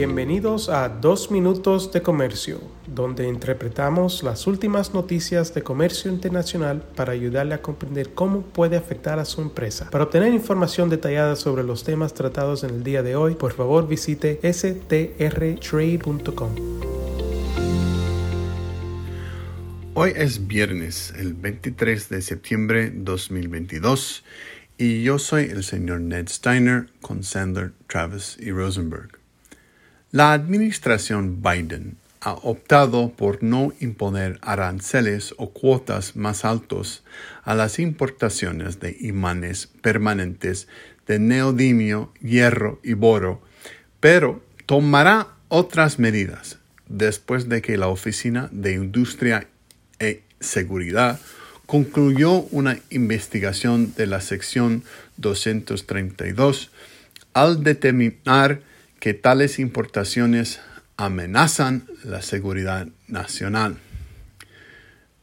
Bienvenidos a Dos Minutos de Comercio, donde interpretamos las últimas noticias de comercio internacional para ayudarle a comprender cómo puede afectar a su empresa. Para obtener información detallada sobre los temas tratados en el día de hoy, por favor visite strtrade.com. Hoy es viernes, el 23 de septiembre 2022, y yo soy el señor Ned Steiner con Sandler, Travis y Rosenberg. La administración Biden ha optado por no imponer aranceles o cuotas más altos a las importaciones de imanes permanentes de neodimio, hierro y boro, pero tomará otras medidas después de que la Oficina de Industria e Seguridad concluyó una investigación de la sección 232 al determinar que tales importaciones amenazan la seguridad nacional.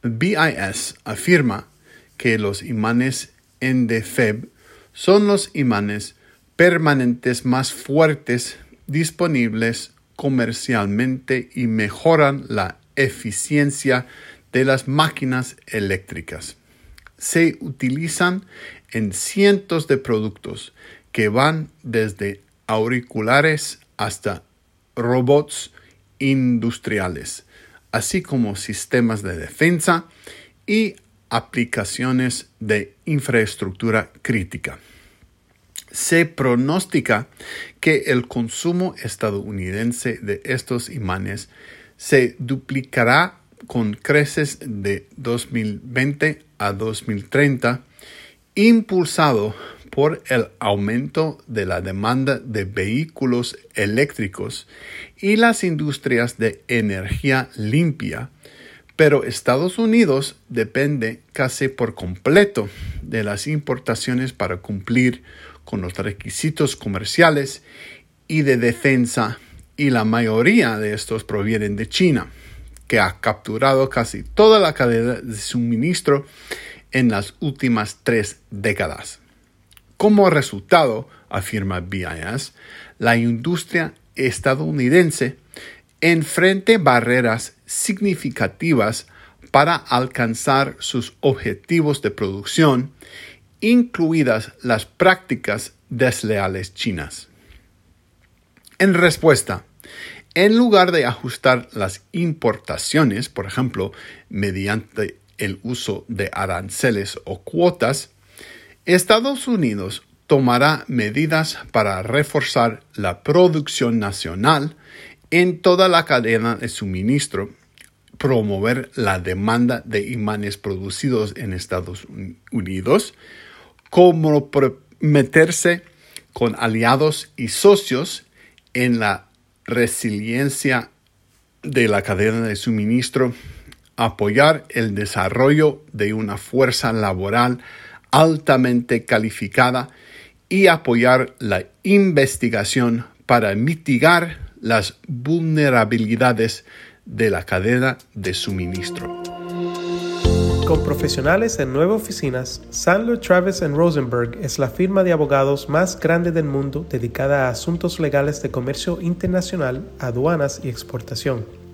BIS afirma que los imanes NDFEB son los imanes permanentes más fuertes disponibles comercialmente y mejoran la eficiencia de las máquinas eléctricas. Se utilizan en cientos de productos que van desde auriculares hasta robots industriales, así como sistemas de defensa y aplicaciones de infraestructura crítica. Se pronostica que el consumo estadounidense de estos imanes se duplicará con creces de 2020 a 2030, impulsado por el aumento de la demanda de vehículos eléctricos y las industrias de energía limpia, pero Estados Unidos depende casi por completo de las importaciones para cumplir con los requisitos comerciales y de defensa y la mayoría de estos provienen de China que ha capturado casi toda la cadena de suministro en las últimas tres décadas. Como resultado, afirma BIS, la industria estadounidense enfrente barreras significativas para alcanzar sus objetivos de producción, incluidas las prácticas desleales chinas. En respuesta, en lugar de ajustar las importaciones, por ejemplo, mediante el uso de aranceles o cuotas, Estados Unidos tomará medidas para reforzar la producción nacional en toda la cadena de suministro, promover la demanda de imanes producidos en Estados Unidos, comprometerse con aliados y socios en la resiliencia de la cadena de suministro, apoyar el desarrollo de una fuerza laboral altamente calificada y apoyar la investigación para mitigar las vulnerabilidades de la cadena de suministro. Con profesionales en nueve oficinas, Sandler Travis Rosenberg es la firma de abogados más grande del mundo dedicada a asuntos legales de comercio internacional, aduanas y exportación.